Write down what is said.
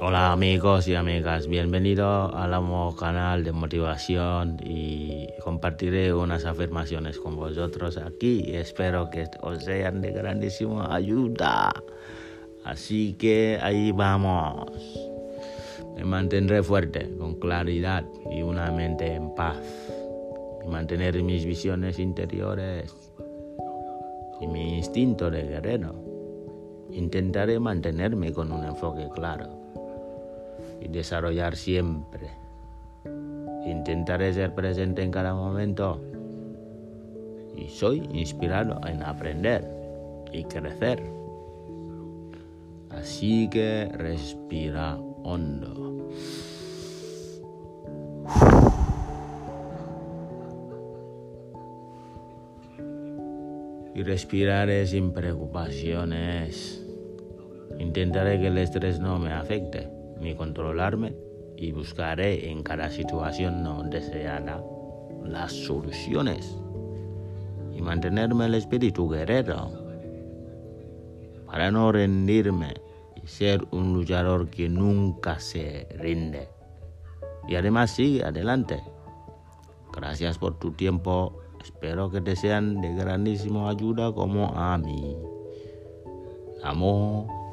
Hola amigos y amigas, bienvenido al nuevo canal de motivación y compartiré unas afirmaciones con vosotros aquí espero que os sean de grandísima ayuda. Así que ahí vamos. Me mantendré fuerte, con claridad y una mente en paz. Y mantener mis visiones interiores y mi instinto de guerrero. Intentaré mantenerme con un enfoque claro y desarrollar siempre. Intentaré ser presente en cada momento y soy inspirado en aprender y crecer. Así que respira hondo. Y respiraré sin preocupaciones. Intentaré que el estrés no me afecte ni controlarme y buscaré en cada situación no deseada las soluciones y mantenerme el espíritu guerrero para no rendirme y ser un luchador que nunca se rinde. Y además sigue adelante. Gracias por tu tiempo. Espero que te sean de grandísima ayuda como a mí. Amo.